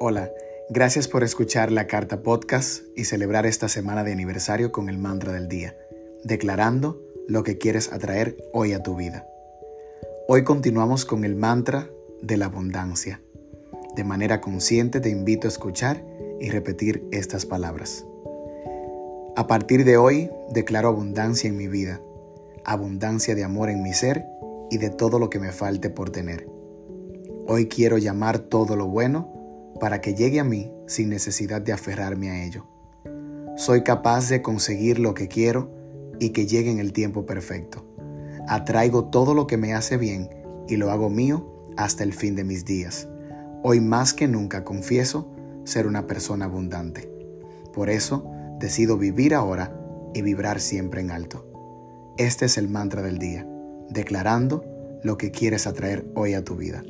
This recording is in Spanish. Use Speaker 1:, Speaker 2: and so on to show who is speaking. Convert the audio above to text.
Speaker 1: Hola, gracias por escuchar la carta podcast y celebrar esta semana de aniversario con el mantra del día, declarando lo que quieres atraer hoy a tu vida. Hoy continuamos con el mantra de la abundancia. De manera consciente te invito a escuchar y repetir estas palabras. A partir de hoy declaro abundancia en mi vida, abundancia de amor en mi ser y de todo lo que me falte por tener. Hoy quiero llamar todo lo bueno para que llegue a mí sin necesidad de aferrarme a ello. Soy capaz de conseguir lo que quiero y que llegue en el tiempo perfecto. Atraigo todo lo que me hace bien y lo hago mío hasta el fin de mis días. Hoy más que nunca confieso ser una persona abundante. Por eso decido vivir ahora y vibrar siempre en alto. Este es el mantra del día, declarando lo que quieres atraer hoy a tu vida.